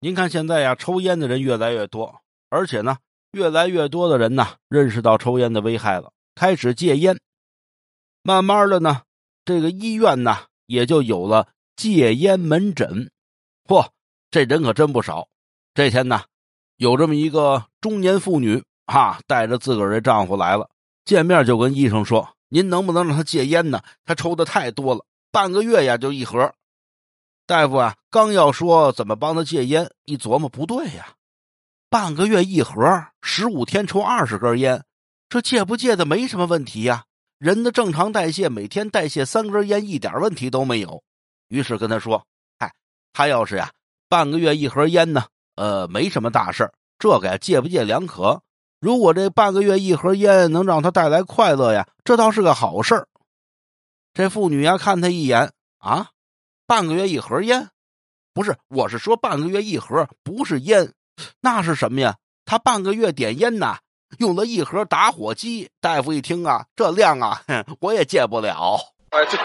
您看现在呀，抽烟的人越来越多，而且呢，越来越多的人呢认识到抽烟的危害了，开始戒烟。慢慢的呢，这个医院呢也就有了戒烟门诊。嚯，这人可真不少。这天呢，有这么一个中年妇女啊，带着自个儿的丈夫来了，见面就跟医生说：“您能不能让他戒烟呢？他抽的太多了，半个月呀就一盒。”大夫啊，刚要说怎么帮他戒烟，一琢磨不对呀，半个月一盒，十五天抽二十根烟，这戒不戒的没什么问题呀。人的正常代谢，每天代谢三根烟，一点问题都没有。于是跟他说：“嗨，他要是呀，半个月一盒烟呢，呃，没什么大事这个戒不戒两可。如果这半个月一盒烟能让他带来快乐呀，这倒是个好事这妇女呀，看他一眼啊。”半个月一盒烟，不是，我是说半个月一盒，不是烟，那是什么呀？他半个月点烟呐，用了一盒打火机。大夫一听啊，这量啊，我也戒不了。哎，对